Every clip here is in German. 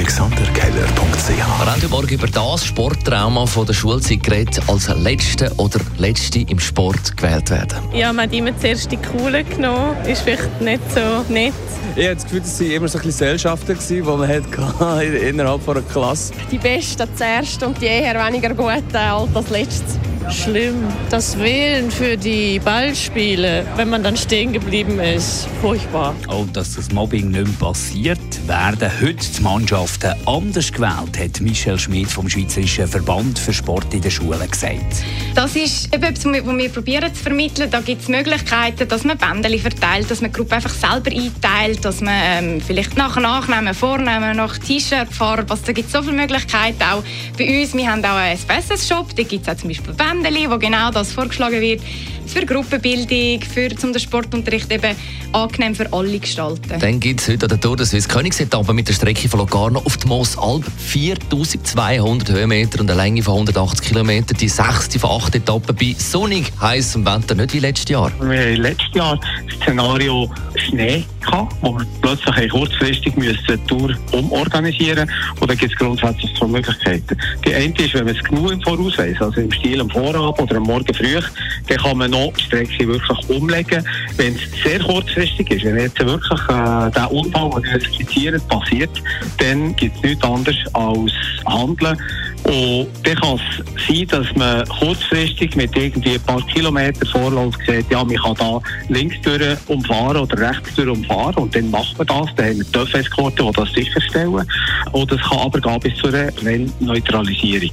AlexanderKeller.ch Wir haben heute Morgen über das Sporttrauma von der Schulzeit geredet, als Letzte oder Letzte im Sport gewählt werden. Ja, man hat immer zuerst die Coole genommen. Ist vielleicht nicht so nett. Ich habe das Gefühl, das waren immer so ein bisschen Gesellschaften, die man hatte innerhalb einer Klasse. Die Besten zuerst und die eher weniger Guten als das Letzte. Schlimm. Das Wählen für die Ballspiele, wenn man dann stehen geblieben ist, furchtbar. Und dass das Mobbing nicht mehr passiert, werden heute die Mannschaften anders gewählt, hat Michel Schmidt vom Schweizerischen Verband für Sport in den Schulen gesagt. Das ist etwas, was wir probieren zu vermitteln. Da gibt es Möglichkeiten, dass man Bändchen verteilt, dass man die Gruppe einfach selber einteilt, dass man ähm, vielleicht nach Nachnehmen, Vornehmen, nach T-Shirt-Farbe, also da gibt es so viele Möglichkeiten. Auch bei uns, wir haben auch einen Asbestos-Shop, da gibt es auch zum Beispiel Bändchen, wo genau das vorgeschlagen wird, für Gruppenbildung, für um den Sportunterricht eben angenehm für alle gestalten. Dann gibt es heute an der Tour Swiss Königsetappe mit der Strecke von Locarno auf die Moosalb 4200 Höhenmeter und eine Länge von 180 Kilometern. Die sechste von acht Etappen bei sonnig heißem Wetter, nicht wie letztes Jahr. Wir hatten letztes Jahr das Szenario Schnee, gehabt, wo wir plötzlich kurzfristig die Tour umorganisieren. Und da gibt es grundsätzlich zwei Möglichkeiten. Die eine ist, wenn man es genug im Voraus weiss, also im Stil am Vorabend oder am Morgen früh, dann kann man noch die Strecke wirklich umlegen. Wenn es sehr kurzfristig ist, wenn jetzt wirklich äh, der Unfall, den wir skizzieren, passiert, dann gibt es nichts anderes als Handeln. Und dann kann es sein, dass man kurzfristig mit irgendwie ein paar Kilometer Vorlauf sieht, ja, man kann da links durch umfahren oder rechts durch umfahren und dann macht man das. Dann haben wir TÜV-Eskorte, die das sicherstellen. Und es kann aber gehen bis zu einer Rennneutralisierung.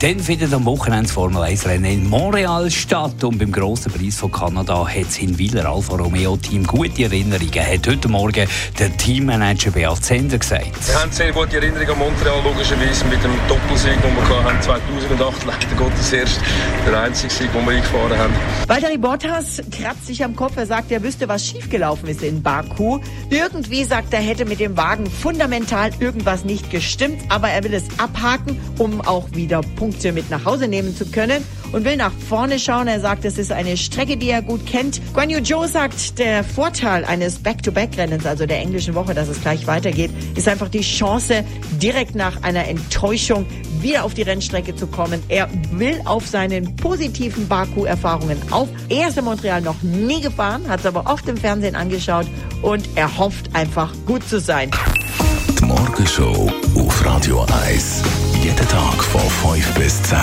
Dann findet am Wochenende das Formel 1 Rennen in Montreal statt und beim grossen Preis von Kanada hat das Hinwiler Alfa Romeo Team gute Erinnerungen, hat heute Morgen der Teammanager Beat Zender gesagt. Wir haben sehr gute Erinnerungen an Montreal, logischerweise mit dem Doppelsieg, den wir hatten 2008, leider Gottes erst der einzige Sieg, den wir eingefahren haben. Valtteri Bottas kratzt sich am Kopf, er sagt, er wüsste, was schiefgelaufen ist in Baku. Irgendwie sagt er, hätte mit dem Wagen fundamental irgendwas nicht gestimmt, aber er will es abhaken, um auch wieder Punkte mit nach Hause nehmen zu können und will nach vorne schauen. Er sagt, es ist eine Strecke, die er gut kennt. Guan Yu Zhou sagt, der Vorteil eines Back-to-Back-Rennens, also der englischen Woche, dass es gleich weitergeht, ist einfach die Chance, direkt nach einer Enttäuschung wieder auf die Rennstrecke zu kommen. Er will auf seinen positiven Baku-Erfahrungen auf. Er ist in Montreal noch nie gefahren, hat es aber oft im Fernsehen angeschaut und er hofft einfach gut zu sein. Die Morgenshow auf Radio 1. Jeden Tag von 5 bis 10.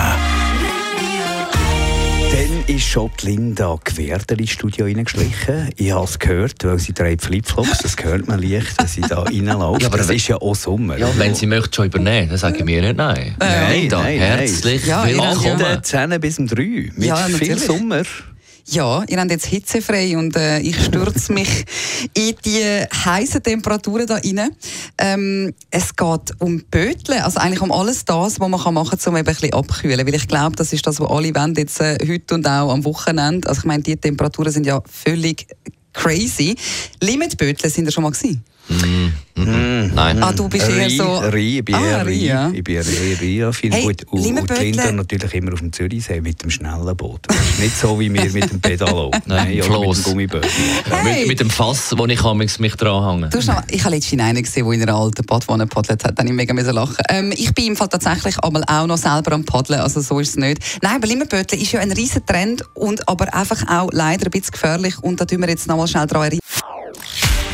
Ist schon die Linda Gewerder ins Studio reingeschlichen. Ich habe es gehört, weil sie trägt Flipflops. Das hört man leicht, wenn sie da reinläuft. Ja, aber das wenn- ist ja auch Sommer. Ja, wenn sie möchte schon übernehmen, dann sagen wir nicht nein. Nein, Linda, nein, herzlich Ja, willkommen. ja. Von den 10 bis um 3. Mit Ja, viel. Sommer. Ja, ihr habt jetzt hitzefrei und äh, ich stürze mich in die heißen Temperaturen da rein. Ähm, es geht um Bötle, also eigentlich um alles das, was man kann machen kann, um eben ein bisschen abkühlen. Weil ich glaube, das ist das, was alle wollen, jetzt äh, heute und auch am Wochenende. Also ich meine, die Temperaturen sind ja völlig crazy. Limetbötle sind ja schon mal gewesen. Nein. Ah, du bist eher so... Rie, ich bin Ah, eher Rie, ja. Ich bin eher Rie, Rie viel Hey, gut. Und, und die Linda natürlich immer auf dem Zürichsee mit dem schnellen Boot. Nicht so wie wir mit dem Pedalo. Nein, oder mit dem Gummiboot. Hey. Mit, mit dem Fass, wo ich mich, mich dran hänge. Du, schau, ich habe letztens einen gesehen, der in einer alten Badwanne paddelt hat. Da musste ich mega lachen. Ähm, ich bin im Fall tatsächlich einmal auch noch selber am Paddeln, also so ist es nicht. Nein, aber Limmerbötle ist ja ein riesen Trend und aber einfach auch leider ein bisschen gefährlich. Und da tun wir jetzt noch mal schnell daran erinnern.